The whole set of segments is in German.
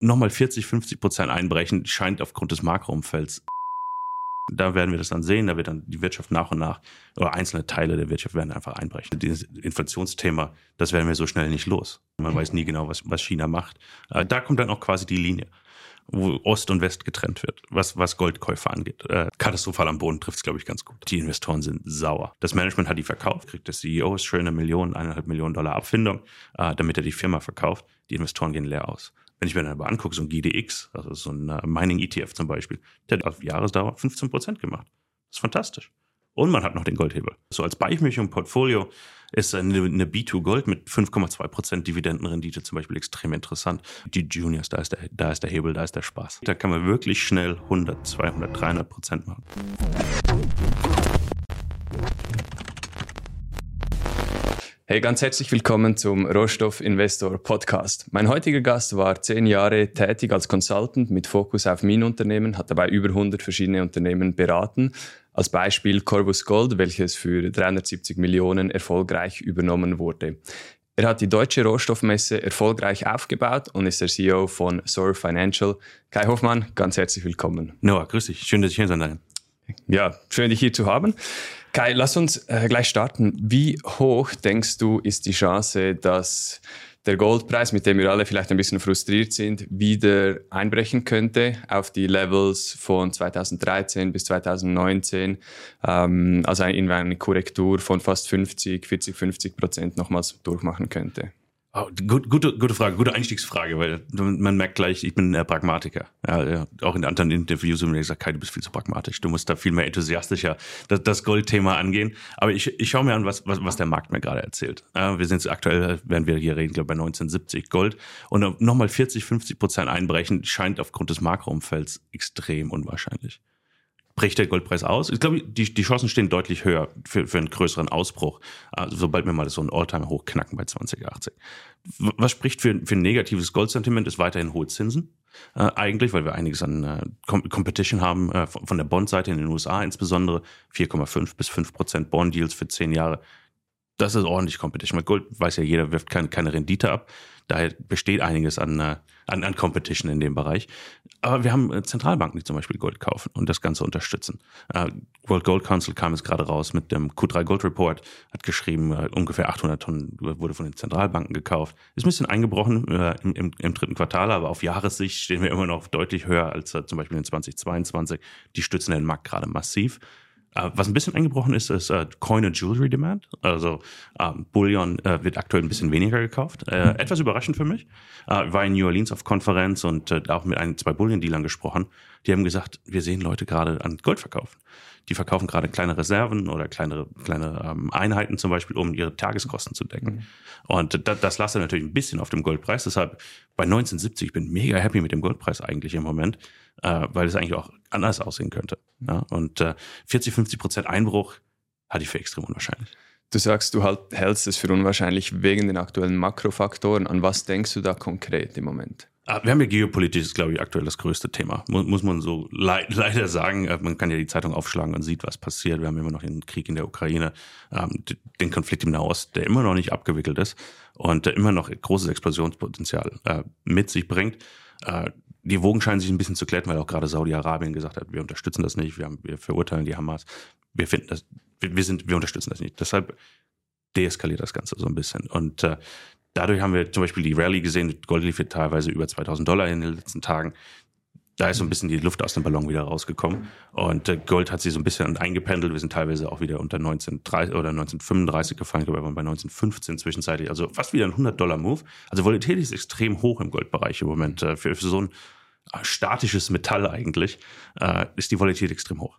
nochmal 40, 50 Prozent einbrechen, scheint aufgrund des Makroumfelds. Da werden wir das dann sehen, da wird dann die Wirtschaft nach und nach oder einzelne Teile der Wirtschaft werden einfach einbrechen. Dieses Inflationsthema, das werden wir so schnell nicht los. Man weiß nie genau, was, was China macht. Da kommt dann auch quasi die Linie wo Ost und West getrennt wird, was, was Goldkäufer angeht. Äh, katastrophal am Boden trifft es, glaube ich, ganz gut. Die Investoren sind sauer. Das Management hat die verkauft, kriegt der CEO schöne Millionen, eineinhalb Millionen Dollar Abfindung, äh, damit er die Firma verkauft. Die Investoren gehen leer aus. Wenn ich mir dann aber angucke, so ein GDX, also so ein uh, Mining-ETF zum Beispiel, der hat auf Jahresdauer 15 Prozent gemacht. Das ist fantastisch. Und man hat noch den Goldhebel. So als Beichmischung Portfolio ist eine, eine B2 Gold mit 5,2 Prozent Dividendenrendite zum Beispiel extrem interessant. Die Juniors, da ist, der, da ist der Hebel, da ist der Spaß. Da kann man wirklich schnell 100, 200, 300 Prozent machen. Hey, ganz herzlich willkommen zum Rohstoff Investor Podcast. Mein heutiger Gast war zehn Jahre tätig als Consultant mit Fokus auf Minenunternehmen, hat dabei über 100 verschiedene Unternehmen beraten. Als Beispiel Corvus Gold, welches für 370 Millionen erfolgreich übernommen wurde. Er hat die deutsche Rohstoffmesse erfolgreich aufgebaut und ist der CEO von Sor Financial. Kai Hoffmann, ganz herzlich willkommen. Noah, grüß dich. Schön, dass ich hier sein darf. Ja, schön, dich hier zu haben. Kai, lass uns äh, gleich starten. Wie hoch denkst du, ist die Chance, dass der Goldpreis, mit dem wir alle vielleicht ein bisschen frustriert sind, wieder einbrechen könnte auf die Levels von 2013 bis 2019, ähm, also in eine Korrektur von fast 50, 40, 50 Prozent nochmals durchmachen könnte? Oh, gut, gute, gute Frage, gute Einstiegsfrage, weil man merkt gleich, ich bin ein Pragmatiker. Ja, auch in anderen Interviews haben mir gesagt, Kai, du bist viel zu pragmatisch. Du musst da viel mehr enthusiastischer das, das Goldthema angehen. Aber ich, ich schaue mir an, was, was, was der Markt mir gerade erzählt. Ja, wir sind aktuell, werden wir hier reden, glaube bei 1970 Gold. Und nochmal 40, 50 Prozent einbrechen, scheint aufgrund des Makroumfelds extrem unwahrscheinlich bricht der Goldpreis aus. Ich glaube, die, die Chancen stehen deutlich höher für, für einen größeren Ausbruch, also sobald wir mal so ein Alltime hoch knacken bei 2080. Was spricht für, für ein negatives Goldsentiment, ist weiterhin hohe Zinsen. Äh, eigentlich, weil wir einiges an äh, Competition haben, äh, von, von der Bond-Seite in den USA insbesondere. 4,5 bis 5 Prozent Bond-Deals für 10 Jahre. Das ist ordentlich Competition. Mit Gold weiß ja jeder, wirft keine, keine Rendite ab. Daher besteht einiges an, äh, an, an Competition in dem Bereich. Aber wir haben äh, Zentralbanken, die zum Beispiel Gold kaufen und das Ganze unterstützen. Uh, World Gold Council kam jetzt gerade raus mit dem Q3 Gold Report, hat geschrieben, ungefähr 800 Tonnen wurde von den Zentralbanken gekauft. Ist ein bisschen eingebrochen im, im, im, dritten Quartal, aber auf Jahressicht stehen wir immer noch deutlich höher als zum Beispiel in 2022. Die stützen den Markt gerade massiv. Uh, was ein bisschen eingebrochen ist, ist uh, Coin and Jewelry Demand. Also uh, Bullion uh, wird aktuell ein bisschen weniger gekauft. Uh, etwas überraschend für mich. Uh, war in New Orleans auf Konferenz und uh, auch mit ein, zwei Bullion-Dealern gesprochen. Die haben gesagt, wir sehen Leute gerade an Gold verkaufen. Die verkaufen gerade kleine Reserven oder kleinere, kleine ähm, Einheiten zum Beispiel, um ihre Tageskosten zu decken. Mhm. Und das, das lasst natürlich ein bisschen auf dem Goldpreis. Deshalb bei 1970, ich bin mega happy mit dem Goldpreis eigentlich im Moment äh, weil es eigentlich auch anders aussehen könnte. Ja? Und äh, 40, 50 Prozent Einbruch halte ich für extrem unwahrscheinlich. Du sagst, du halt, hältst es für unwahrscheinlich wegen den aktuellen Makrofaktoren. An was denkst du da konkret im Moment? Ah, wir haben ja geopolitisch, glaube ich, aktuell das größte Thema. Muss, man so le leider sagen. Äh, man kann ja die Zeitung aufschlagen und sieht, was passiert. Wir haben immer noch den Krieg in der Ukraine, ähm, den Konflikt im Nahost, der immer noch nicht abgewickelt ist und der immer noch großes Explosionspotenzial äh, mit sich bringt. Äh, die Wogen scheinen sich ein bisschen zu glätten, weil auch gerade Saudi-Arabien gesagt hat, wir unterstützen das nicht, wir, haben, wir verurteilen die Hamas, wir finden das, wir, wir, sind, wir unterstützen das nicht. Deshalb deeskaliert das Ganze so ein bisschen. Und äh, dadurch haben wir zum Beispiel die Rallye gesehen, Gold lief teilweise über 2000 Dollar in den letzten Tagen da ist so ein bisschen die Luft aus dem Ballon wieder rausgekommen. Und äh, Gold hat sich so ein bisschen eingependelt. Wir sind teilweise auch wieder unter 1930 oder 1935 gefallen. Ich glaube, wir waren bei 1915 zwischenzeitlich. Also fast wieder ein 100-Dollar-Move. Also Volatilität ist extrem hoch im Goldbereich im Moment. Äh, für, für so ein äh, statisches Metall eigentlich ist die Volatilität extrem hoch.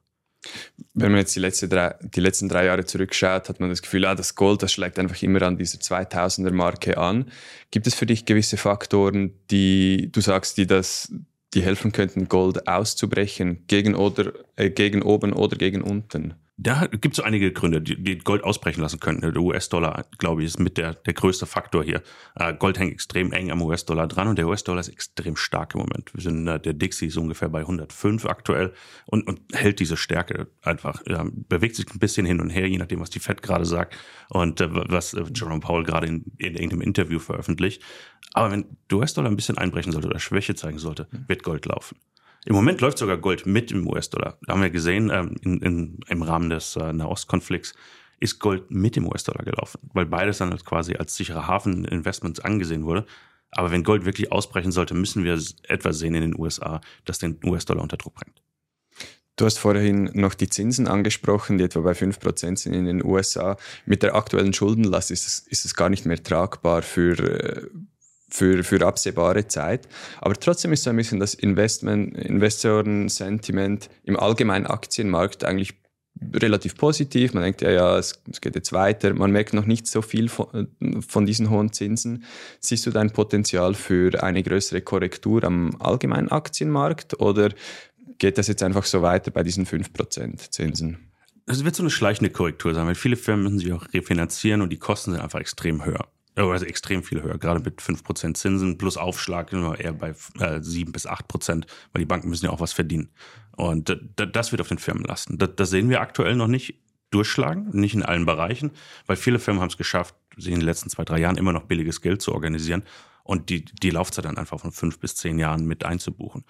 Wenn man jetzt die, letzte drei, die letzten drei Jahre zurückschaut, hat man das Gefühl, ah, das Gold, das schlägt einfach immer an dieser 2000er-Marke an. Gibt es für dich gewisse Faktoren, die du sagst, die das die helfen könnten, Gold auszubrechen, gegen, oder, äh, gegen oben oder gegen unten. Da gibt es so einige Gründe, die, die, Gold ausbrechen lassen könnten. Der US-Dollar, glaube ich, ist mit der, der größte Faktor hier. Äh, Gold hängt extrem eng am US-Dollar dran und der US-Dollar ist extrem stark im Moment. Wir sind, äh, der Dixie ist ungefähr bei 105 aktuell und, und hält diese Stärke einfach. Ja, bewegt sich ein bisschen hin und her, je nachdem, was die Fed gerade sagt und äh, was äh, Jerome Powell gerade in, in irgendeinem Interview veröffentlicht. Aber wenn der US-Dollar ein bisschen einbrechen sollte oder Schwäche zeigen sollte, wird Gold laufen. Im Moment läuft sogar Gold mit dem US-Dollar. Da haben wir gesehen, ähm, in, in, im Rahmen des äh, Nahostkonflikts ist Gold mit dem US-Dollar gelaufen, weil beides dann quasi als sichere Hafeninvestments angesehen wurde. Aber wenn Gold wirklich ausbrechen sollte, müssen wir etwas sehen in den USA, das den US-Dollar unter Druck bringt. Du hast vorhin noch die Zinsen angesprochen, die etwa bei 5% sind in den USA. Mit der aktuellen Schuldenlast ist es, ist es gar nicht mehr tragbar für, äh, für, für absehbare Zeit. Aber trotzdem ist so ein bisschen das Investment, Investoren-Sentiment im allgemeinen Aktienmarkt eigentlich relativ positiv. Man denkt, ja, ja, es, es, geht jetzt weiter. Man merkt noch nicht so viel von, von, diesen hohen Zinsen. Siehst du dein Potenzial für eine größere Korrektur am allgemeinen Aktienmarkt oder geht das jetzt einfach so weiter bei diesen 5% Zinsen? Es wird so eine schleichende Korrektur sein, weil viele Firmen müssen sich auch refinanzieren und die Kosten sind einfach extrem höher. Also extrem viel höher, gerade mit 5% Zinsen plus Aufschlag eher bei äh, 7 bis 8%, weil die Banken müssen ja auch was verdienen. Und das wird auf den Firmen lasten. Das, sehen wir aktuell noch nicht durchschlagen, nicht in allen Bereichen, weil viele Firmen haben es geschafft, sich in den letzten zwei, drei Jahren immer noch billiges Geld zu organisieren und die, die Laufzeit dann einfach von fünf bis zehn Jahren mit einzubuchen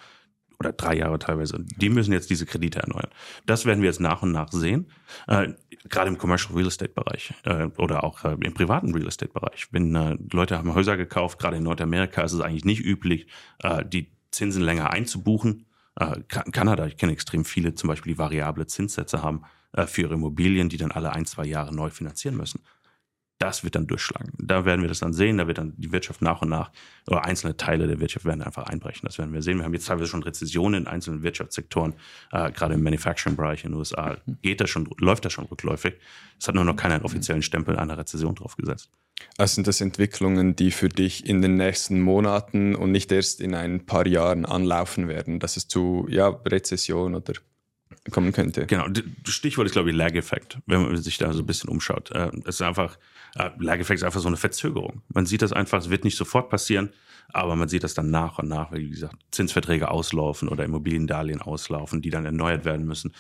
oder drei Jahre teilweise. Die müssen jetzt diese Kredite erneuern. Das werden wir jetzt nach und nach sehen, äh, gerade im Commercial Real Estate Bereich äh, oder auch äh, im privaten Real Estate Bereich. Wenn äh, Leute haben Häuser gekauft, gerade in Nordamerika ist es eigentlich nicht üblich, äh, die Zinsen länger einzubuchen. Äh, Kanada, ich kenne extrem viele, zum Beispiel die variable Zinssätze haben für ihre Immobilien, die dann alle ein, zwei Jahre neu finanzieren müssen das wird dann durchschlagen. Da werden wir das dann sehen, da wird dann die Wirtschaft nach und nach, oder einzelne Teile der Wirtschaft werden einfach einbrechen. Das werden wir sehen. Wir haben jetzt teilweise schon Rezessionen in einzelnen Wirtschaftssektoren, äh, gerade im Manufacturing-Bereich in den USA. Geht das schon, läuft das schon rückläufig. Es hat nur noch keinen offiziellen Stempel einer Rezession draufgesetzt. Also sind das Entwicklungen, die für dich in den nächsten Monaten und nicht erst in ein paar Jahren anlaufen werden, dass es zu ja, Rezession oder kommen könnte. Genau, Stichwort ist, glaube ich, Lag-Effekt, wenn man sich da so ein bisschen umschaut. Äh, es ist einfach, äh, Lag-Effekt ist einfach so eine Verzögerung. Man sieht das einfach, es wird nicht sofort passieren, aber man sieht das dann nach und nach, wie gesagt, Zinsverträge auslaufen oder Immobiliendarlehen auslaufen, die dann erneuert werden müssen.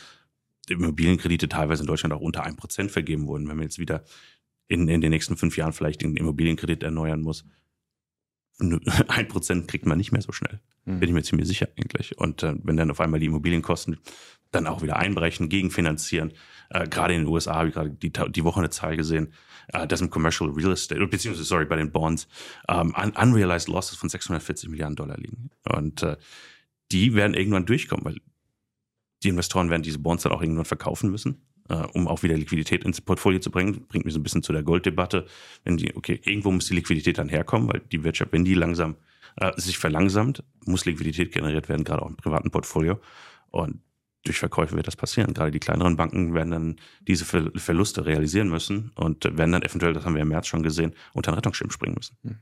Immobilienkredite teilweise in Deutschland auch unter 1% vergeben wurden. Wenn man jetzt wieder in, in den nächsten fünf Jahren vielleicht den Immobilienkredit erneuern muss, ein Prozent kriegt man nicht mehr so schnell. Mhm. Bin ich mir ziemlich sicher eigentlich. Und äh, wenn dann auf einmal die Immobilienkosten dann auch wieder einbrechen, gegenfinanzieren, äh, gerade in den USA habe ich gerade die, die Woche eine Zahl gesehen, äh, dass im Commercial Real Estate, beziehungsweise, sorry, bei den Bonds, ähm, unrealized losses von 640 Milliarden Dollar liegen. Und äh, die werden irgendwann durchkommen, weil die Investoren werden diese Bonds dann auch irgendwann verkaufen müssen äh, um auch wieder Liquidität ins Portfolio zu bringen. Bringt mich so ein bisschen zu der Golddebatte. Wenn die, okay, irgendwo muss die Liquidität dann herkommen, weil die Wirtschaft, wenn die langsam äh, sich verlangsamt, muss Liquidität generiert werden, gerade auch im privaten Portfolio. Und durch Verkäufe wird das passieren. Gerade die kleineren Banken werden dann diese Ver Verluste realisieren müssen und werden dann eventuell, das haben wir im März schon gesehen, unter den Rettungsschirm springen müssen. Hm.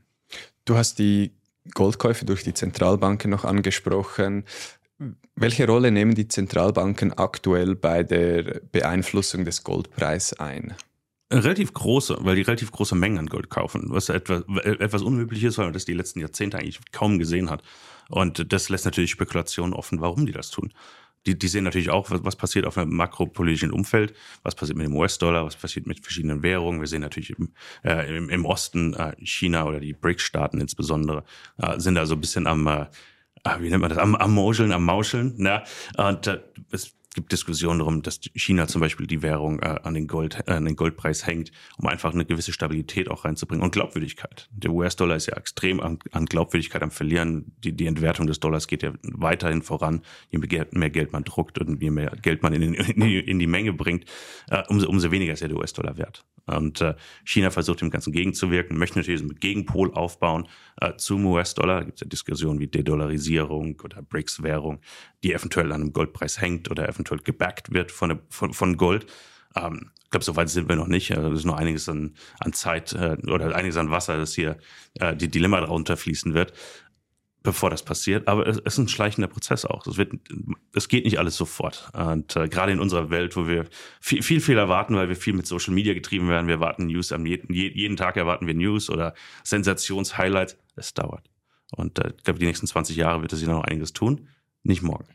Du hast die Goldkäufe durch die Zentralbanken noch angesprochen. Welche Rolle nehmen die Zentralbanken aktuell bei der Beeinflussung des Goldpreises ein? Relativ große, weil die relativ große Mengen an Gold kaufen, was etwas, etwas unüblich ist, weil man das die letzten Jahrzehnte eigentlich kaum gesehen hat. Und das lässt natürlich Spekulationen offen, warum die das tun. Die, die sehen natürlich auch, was, passiert auf einem makropolitischen Umfeld, was passiert mit dem US-Dollar, was passiert mit verschiedenen Währungen. Wir sehen natürlich im, äh, im, im Osten äh, China oder die BRICS-Staaten insbesondere äh, sind da so ein bisschen am Ah, wie nennt man das, am, am Mauscheln, am Mauscheln. Ne? Und äh, es gibt Diskussionen darum, dass China zum Beispiel die Währung äh, an, den Gold, äh, an den Goldpreis hängt, um einfach eine gewisse Stabilität auch reinzubringen und Glaubwürdigkeit. Der US-Dollar ist ja extrem an, an, Glaubwürdigkeit am Verlieren. Die, die Entwertung des Dollars geht ja weiterhin voran. Je mehr, Geld man druckt und je mehr Geld man in, in, in die Menge bringt, äh, umso, umso weniger ist ja der US-Dollar wert. Und äh, China versucht dem Ganzen gegenzuwirken, möchte natürlich einen Gegenpol aufbauen äh, zum US-Dollar. Da gibt es ja Diskussionen wie Dedollarisierung oder BRICS-Währung, die eventuell an einem Goldpreis hängt oder eventuell gebackt wird von, von, von Gold. Ähm, ich glaube, so weit sind wir noch nicht. Also, es ist noch einiges an, an Zeit äh, oder einiges an Wasser, das hier äh, die Dilemma darunter fließen wird. bevor das passiert. Aber es, es ist ein schleichender Prozess auch. Es, wird, es geht nicht alles sofort. Und äh, gerade in unserer Welt, wo wir viel, viel, viel erwarten, weil wir viel mit Social Media getrieben werden, wir erwarten News, am jeden, jeden Tag erwarten wir News oder Sensationshighlights. Es dauert. Und äh, ich glaube, die nächsten 20 Jahre wird es sich noch einiges tun. Nicht morgen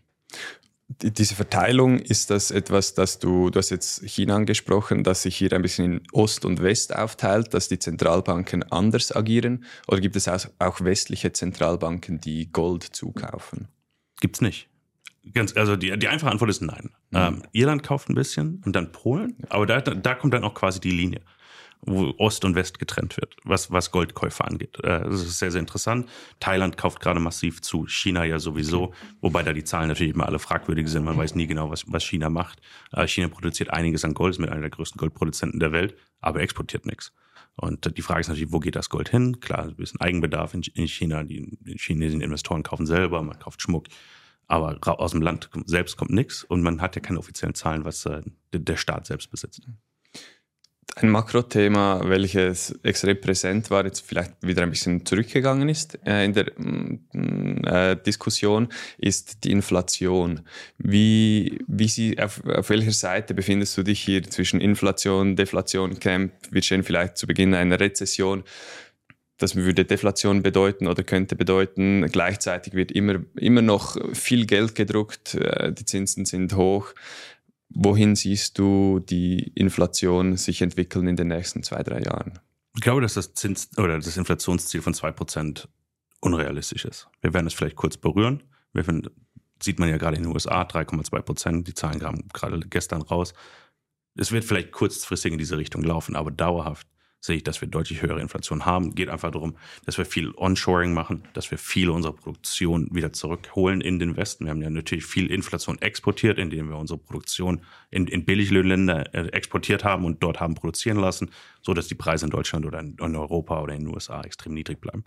diese Verteilung, ist das etwas, dass du, du hast jetzt China angesprochen, dass sich hier ein bisschen in Ost und West aufteilt, dass die Zentralbanken anders agieren? Oder gibt es auch westliche Zentralbanken, die Gold zukaufen? Gibt's nicht. Ganz, also die, die einfache Antwort ist nein. Mhm. Ähm, Irland kauft ein bisschen und dann Polen, aber da, da kommt dann auch quasi die Linie wo Ost und West getrennt wird, was, was Goldkäufe angeht. Äh, das ist sehr, sehr interessant. Thailand kauft gerade massiv zu, China ja sowieso, wobei da die Zahlen natürlich immer alle fragwürdig sind. Man weiß nie genau, was, was China macht. Äh, China produziert einiges an Gold, ist mit einer der größten Goldproduzenten der Welt, aber exportiert nichts. Und die Frage ist natürlich, wo geht das Gold hin? Klar, ein bisschen Eigenbedarf in China. Die chinesischen Investoren kaufen selber, man kauft Schmuck. Aber aus dem Land selbst kommt nichts und man hat ja keine offiziellen Zahlen, was äh, der Staat selbst besitzt. Ein Makrothema, welches extrem präsent war, jetzt vielleicht wieder ein bisschen zurückgegangen ist äh, in der mm, äh, Diskussion, ist die Inflation. Wie, wie sie, auf, auf welcher Seite befindest du dich hier zwischen Inflation, Deflation, Camp? Wir stehen vielleicht zu Beginn einer Rezession. Das würde Deflation bedeuten oder könnte bedeuten. Gleichzeitig wird immer, immer noch viel Geld gedruckt, äh, die Zinsen sind hoch. Wohin siehst du die Inflation sich entwickeln in den nächsten zwei, drei Jahren? Ich glaube, dass das Zins oder das Inflationsziel von zwei Prozent unrealistisch ist. Wir werden es vielleicht kurz berühren. Wir finden, sieht man ja gerade in den USA 3,2 Prozent. Die Zahlen kamen gerade gestern raus. Es wird vielleicht kurzfristig in diese Richtung laufen, aber dauerhaft sehe ich, dass wir deutlich höhere Inflation haben. Geht einfach darum, dass wir viel Onshoring machen, dass wir viele unserer Produktion wieder zurückholen in den Westen. Wir haben ja natürlich viel Inflation exportiert, indem wir unsere Produktion in, in Billiglöhnländer äh, exportiert haben und dort haben produzieren lassen, so dass die Preise in Deutschland oder in Europa oder in den USA extrem niedrig bleiben.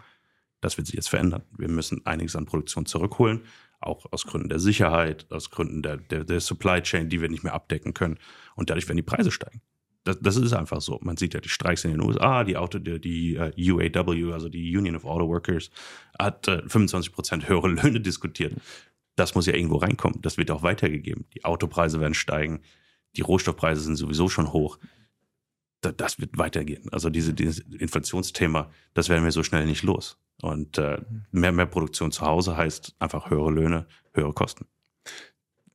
Das wird sich jetzt verändern. Wir müssen einiges an Produktion zurückholen, auch aus Gründen der Sicherheit, aus Gründen der, der, der Supply Chain, die wir nicht mehr abdecken können. Und dadurch werden die Preise steigen. Das, das ist einfach so. Man sieht ja die Streiks in den USA, die Auto, die, die uh, äh, UAW, also die Union of Auto Workers, hat uh, 25 Prozent höhere Löhne diskutiert. Das muss ja irgendwo reinkommen. Das wird auch weitergegeben. Die Autopreise werden steigen. Die Rohstoffpreise sind sowieso schon hoch. Da, das wird weitergehen. Also diese, dieses Inflationsthema, das werden wir so schnell nicht los. Und äh, mehr, mehr Produktion zu Hause heißt einfach höhere Löhne, höhere Kosten.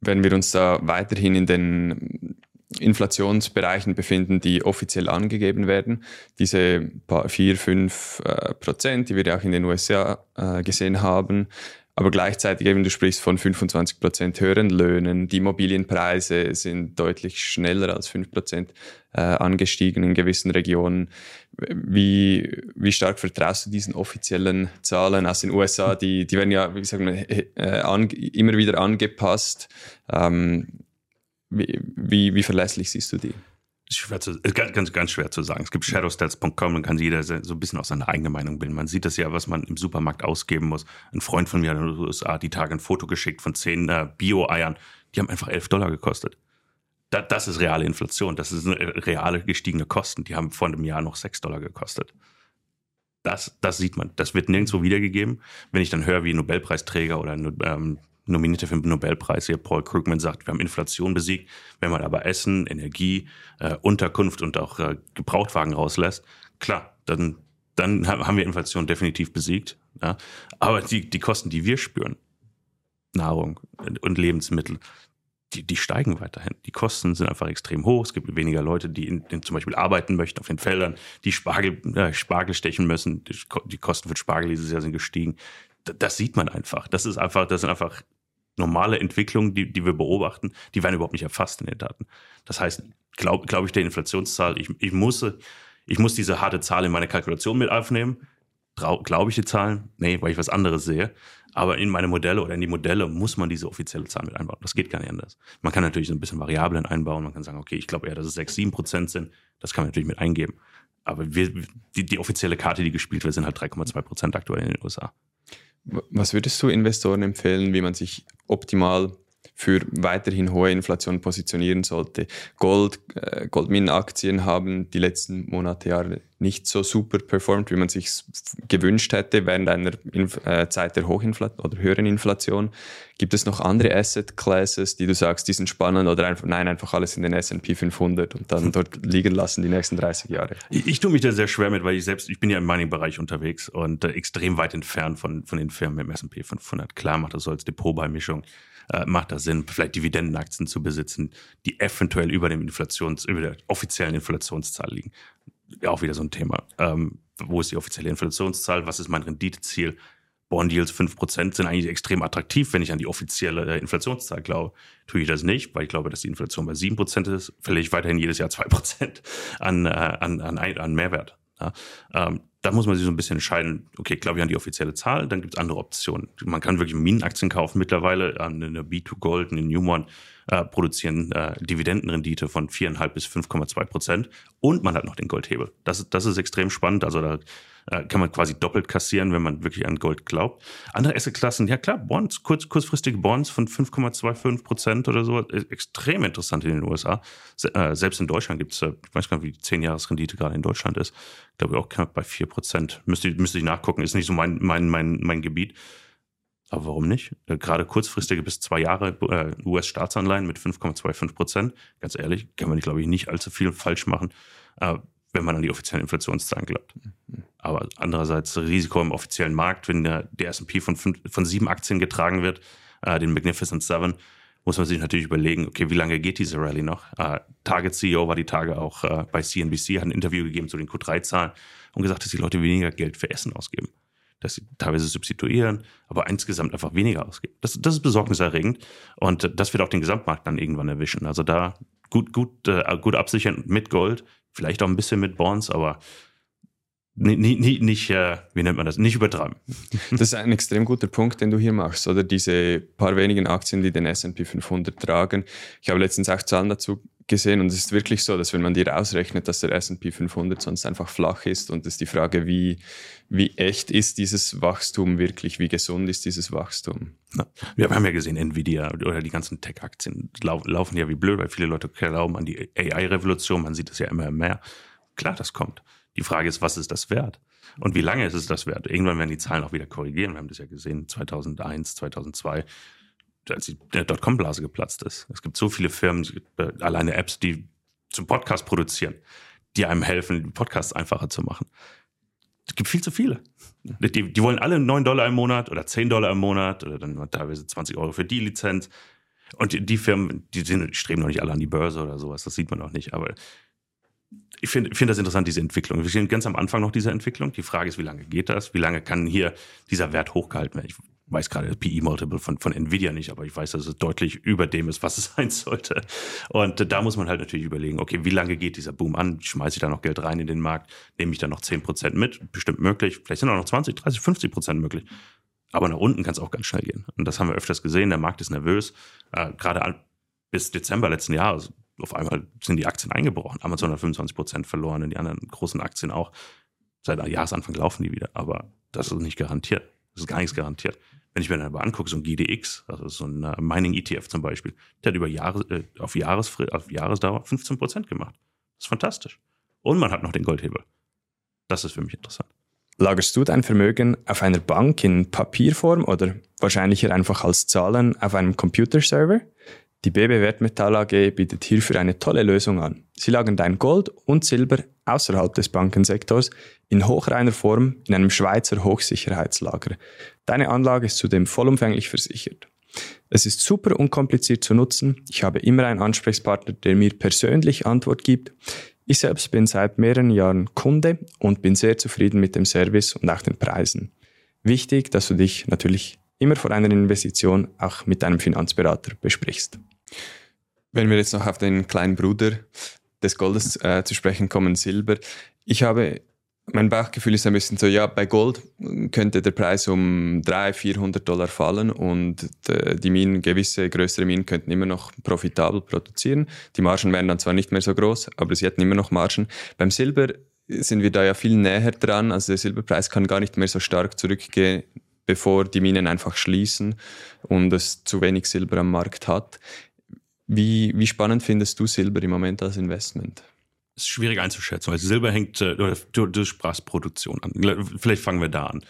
Wenn wir uns da weiterhin in den Inflationsbereichen befinden, die offiziell angegeben werden. Diese paar, vier, fünf äh, Prozent, die wir ja auch in den USA äh, gesehen haben. Aber gleichzeitig eben, du sprichst von 25 Prozent höheren Löhnen. Die Immobilienpreise sind deutlich schneller als 5 Prozent äh, angestiegen in gewissen Regionen. Wie, wie stark vertraust du diesen offiziellen Zahlen aus den USA? Die, die werden ja, wie sagen wir, äh, immer wieder angepasst. Ähm, wie, wie, verlässlich siehst du die? Schwer zu, ganz, ganz, ganz schwer zu sagen. Es gibt shadowstats.com, dann kann jeder so ein bisschen auch seine eigene Meinung bilden. Man sieht das ja, was man im Supermarkt ausgeben muss. Ein Freund von mir in den USA hat die Tage ein Foto geschickt von zehn äh, Bio-Eiern. Die haben einfach 11 Dollar gekostet. Da, das ist reale Inflation. Das ist eine reale gestiegene Kosten. Die haben vor einem Jahr noch 6 Dollar gekostet. Das, das sieht man. Das wird nirgendwo wiedergegeben. Wenn ich dann höre, wie Nobelpreisträger oder ähm, Nominierte für den Nobelpreis hier, Paul Krugman, sagt, wir haben Inflation besiegt. Wenn man aber Essen, Energie, äh, Unterkunft und auch äh, Gebrauchtwagen rauslässt, klar, dann, dann haben wir Inflation definitiv besiegt. Ja? Aber die, die Kosten, die wir spüren, Nahrung und Lebensmittel, die, die steigen weiterhin. Die Kosten sind einfach extrem hoch. Es gibt weniger Leute, die in, in zum Beispiel arbeiten möchten auf den Feldern, die Spargel, äh, Spargel stechen müssen. Die, die Kosten für Spargel dieses Jahr sind gestiegen das sieht man einfach. Das ist einfach, das sind einfach normale Entwicklungen, die, die wir beobachten, die werden überhaupt nicht erfasst in den Daten. Das heißt, glaube glaub ich der Inflationszahl, ich, ich, muss, ich muss diese harte Zahl in meine Kalkulation mit aufnehmen. Glaube ich die Zahlen? Nee, weil ich was anderes sehe. Aber in meine Modelle oder in die Modelle muss man diese offizielle Zahl mit einbauen. Das geht gar nicht anders. Man kann natürlich so ein bisschen Variablen einbauen. Man kann sagen, okay, ich glaube eher, dass es 6, 7 Prozent sind. Das kann man natürlich mit eingeben. Aber wir, die, die offizielle Karte, die gespielt wird, sind halt 3,2 Prozent aktuell in den USA. Was würdest du Investoren empfehlen, wie man sich optimal für weiterhin hohe Inflation positionieren sollte? Gold, äh, Goldminenaktien haben die letzten Monate, Jahre nicht so super performt, wie man sich gewünscht hätte während einer Inf äh, Zeit der Hochinflation oder höheren Inflation. Gibt es noch andere Asset Classes, die du sagst, die sind spannend oder einfach, nein, einfach alles in den S&P 500 und dann dort liegen lassen die nächsten 30 Jahre? Ich, ich tue mich da sehr schwer mit, weil ich selbst, ich bin ja im Mining-Bereich unterwegs und äh, extrem weit entfernt von, von den Firmen im S&P 500. Klar macht das so als Depotbeimischung äh, macht das Sinn, vielleicht Dividendenaktien zu besitzen, die eventuell über dem Inflations, über der offiziellen Inflationszahl liegen. Ja, auch wieder so ein Thema. Ähm, wo ist die offizielle Inflationszahl? Was ist mein Renditeziel? Bond Yields 5% sind eigentlich extrem attraktiv, wenn ich an die offizielle äh, Inflationszahl glaube. Tue ich das nicht, weil ich glaube, dass die Inflation bei 7% ist, verliere ich weiterhin jedes Jahr 2% an, äh, an, an, an Mehrwert. Ja? Ähm, da muss man sich so ein bisschen entscheiden, okay, glaube ich an die offizielle Zahl, dann gibt es andere Optionen. Man kann wirklich Minenaktien kaufen mittlerweile, eine B2 Gold, eine Newmont äh, produzieren äh, Dividendenrendite von 4,5 bis 5,2 Prozent und man hat noch den Goldhebel. Das, das ist extrem spannend, also da äh, kann man quasi doppelt kassieren, wenn man wirklich an Gold glaubt. Andere Assetklassen, ja klar, Bonds, kurz, kurzfristige Bonds von 5,25 Prozent oder so, extrem interessant in den USA. Se äh, selbst in Deutschland gibt es, äh, ich weiß gar nicht, wie die 10-Jahres-Rendite gerade in Deutschland ist, glaube ich auch knapp bei 4 Prozent. Müsste, müsste ich nachgucken, ist nicht so mein, mein, mein, mein Gebiet. Aber warum nicht? Äh, gerade kurzfristige bis zwei Jahre äh, US-Staatsanleihen mit 5,25 Prozent. Ganz ehrlich, kann man, glaube ich, nicht allzu viel falsch machen. Äh, wenn man an die offiziellen Inflationszahlen glaubt. Aber andererseits Risiko im offiziellen Markt, wenn der, der S&P von, von sieben Aktien getragen wird, äh, den Magnificent Seven, muss man sich natürlich überlegen, okay, wie lange geht diese Rallye noch? Äh, Target CEO war die Tage auch äh, bei CNBC, hat ein Interview gegeben zu den Q3-Zahlen und gesagt, dass die Leute weniger Geld für Essen ausgeben. Dass sie teilweise substituieren, aber insgesamt einfach weniger ausgeben. Das, das ist besorgniserregend und das wird auch den Gesamtmarkt dann irgendwann erwischen. Also da gut, gut, äh, gut absichern mit Gold, vielleicht auch ein bisschen mit Bonds, aber nicht, nicht, nicht äh, wie nennt man das, nicht übertreiben. Das ist ein extrem guter Punkt, den du hier machst, oder diese paar wenigen Aktien, die den S&P 500 tragen. Ich habe letztens auch Zahlen dazu gesehen und es ist wirklich so, dass wenn man dir ausrechnet, dass der S&P 500 sonst einfach flach ist und es ist die Frage, wie, wie echt ist dieses Wachstum wirklich, wie gesund ist dieses Wachstum? Ja. Wir haben ja gesehen, Nvidia oder die ganzen Tech-Aktien laufen ja wie blöd, weil viele Leute glauben an die AI-Revolution, man sieht es ja immer mehr. Klar, das kommt. Die Frage ist, was ist das wert? Und wie lange ist es das wert? Irgendwann werden die Zahlen auch wieder korrigieren. Wir haben das ja gesehen, 2001, 2002, als die Dotcom-Blase geplatzt ist. Es gibt so viele Firmen, äh, alleine Apps, die zum Podcast produzieren, die einem helfen, Podcasts einfacher zu machen. Es gibt viel zu viele. Die, die wollen alle 9 Dollar im Monat oder 10 Dollar im Monat oder dann teilweise 20 Euro für die Lizenz. Und die, die Firmen, die, sind, die streben noch nicht alle an die Börse oder sowas, das sieht man noch nicht. Aber ich finde find das interessant, diese Entwicklung. Wir stehen ganz am Anfang noch dieser Entwicklung. Die Frage ist, wie lange geht das? Wie lange kann hier dieser Wert hochgehalten werden? Ich weiß gerade das PE-Multiple von, von Nvidia nicht, aber ich weiß, dass es deutlich über dem ist, was es sein sollte. Und da muss man halt natürlich überlegen, okay, wie lange geht dieser Boom an? Schmeiße ich da noch Geld rein in den Markt? Nehme ich da noch 10% mit? Bestimmt möglich. Vielleicht sind auch noch 20, 30, 50% möglich. Aber nach unten kann es auch ganz schnell gehen. Und das haben wir öfters gesehen. Der Markt ist nervös. Äh, gerade bis Dezember letzten Jahres auf einmal sind die Aktien eingebrochen. Amazon hat 25 Prozent verloren und die anderen großen Aktien auch. Seit Jahresanfang laufen die wieder. Aber das ist nicht garantiert. Das ist gar nichts garantiert. Wenn ich mir dann aber angucke, so ein GDX, also so ein äh, Mining-ETF zum Beispiel, der hat über Jahre, äh, auf, Jahresfrist, auf Jahresdauer 15 Prozent gemacht. Das ist fantastisch. Und man hat noch den Goldhebel. Das ist für mich interessant. Lagerst du dein Vermögen auf einer Bank in Papierform oder wahrscheinlicher einfach als Zahlen auf einem Computerserver? Die BB Wertmetall AG bietet hierfür eine tolle Lösung an. Sie lagern dein Gold und Silber außerhalb des Bankensektors in hochreiner Form in einem Schweizer Hochsicherheitslager. Deine Anlage ist zudem vollumfänglich versichert. Es ist super unkompliziert zu nutzen. Ich habe immer einen Ansprechpartner, der mir persönlich Antwort gibt. Ich selbst bin seit mehreren Jahren Kunde und bin sehr zufrieden mit dem Service und auch den Preisen. Wichtig, dass du dich natürlich immer vor einer Investition auch mit deinem Finanzberater besprichst. Wenn wir jetzt noch auf den kleinen Bruder des Goldes äh, zu sprechen kommen, Silber. Ich habe, mein Bauchgefühl ist ein bisschen so, ja, bei Gold könnte der Preis um 300, 400 Dollar fallen und die Minen, gewisse größere Minen könnten immer noch profitabel produzieren. Die Margen wären dann zwar nicht mehr so groß, aber sie hätten immer noch Margen. Beim Silber sind wir da ja viel näher dran. Also der Silberpreis kann gar nicht mehr so stark zurückgehen, bevor die Minen einfach schließen und es zu wenig Silber am Markt hat. Wie, wie spannend findest du Silber im Moment als Investment? ist schwierig einzuschätzen, weil Silber hängt, äh, du, du sprachst Produktion an. Vielleicht fangen wir da an.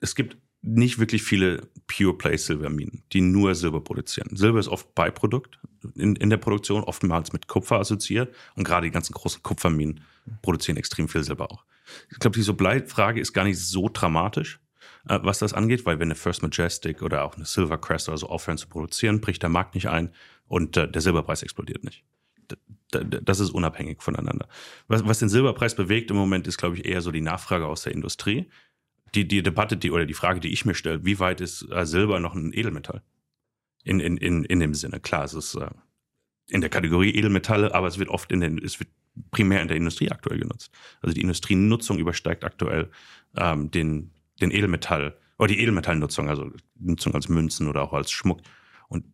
Es gibt nicht wirklich viele Pure Play Silberminen, die nur Silber produzieren. Silber ist oft Beiprodukt in, in der Produktion, oftmals mit Kupfer assoziiert. Und gerade die ganzen großen Kupferminen produzieren extrem viel Silber auch. Ich glaube, diese Bleifrage ist gar nicht so dramatisch, äh, was das angeht, weil wenn eine First Majestic oder auch eine Silver Crest oder so aufhören zu produzieren, bricht der Markt nicht ein und äh, der Silberpreis explodiert nicht. Das ist unabhängig voneinander. Was, was den Silberpreis bewegt im Moment, ist, glaube ich, eher so die Nachfrage aus der Industrie die, die Debatte, die, oder die Frage, die ich mir stelle, wie weit ist äh, Silber noch ein Edelmetall? In, in, in, in dem Sinne. Klar, es ist äh, in der Kategorie Edelmetalle, aber es wird oft in den, es wird primär in der Industrie aktuell genutzt. Also die Industrienutzung übersteigt aktuell ähm, den, den Edelmetall, oder die Edelmetallnutzung, also Nutzung als Münzen oder auch als Schmuck. Und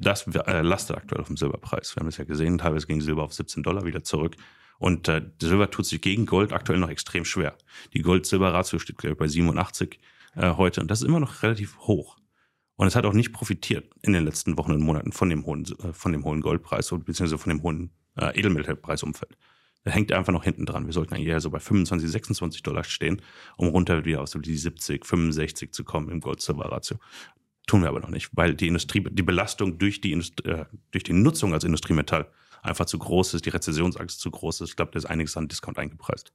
das äh, lastet aktuell auf dem Silberpreis. Wir haben es ja gesehen, teilweise ging Silber auf 17 Dollar wieder zurück. Und äh, Silber tut sich gegen Gold aktuell noch extrem schwer. Die Gold-Silber-Ratio steht glaube ich, bei 87 äh, heute und das ist immer noch relativ hoch. Und es hat auch nicht profitiert in den letzten Wochen und Monaten von dem hohen, äh, von dem hohen Goldpreis beziehungsweise von dem hohen äh, Edelmetallpreisumfeld. Da hängt einfach noch hinten dran. Wir sollten eigentlich eher so bei 25, 26 Dollar stehen, um runter wieder auf so die 70, 65 zu kommen im Gold-Silber-Ratio. Tun wir aber noch nicht, weil die Industrie, die Belastung durch die, Indust äh, durch die Nutzung als Industriemetall einfach zu groß ist, die Rezessionsangst zu groß ist. Ich glaube, da ist einiges an Discount eingepreist.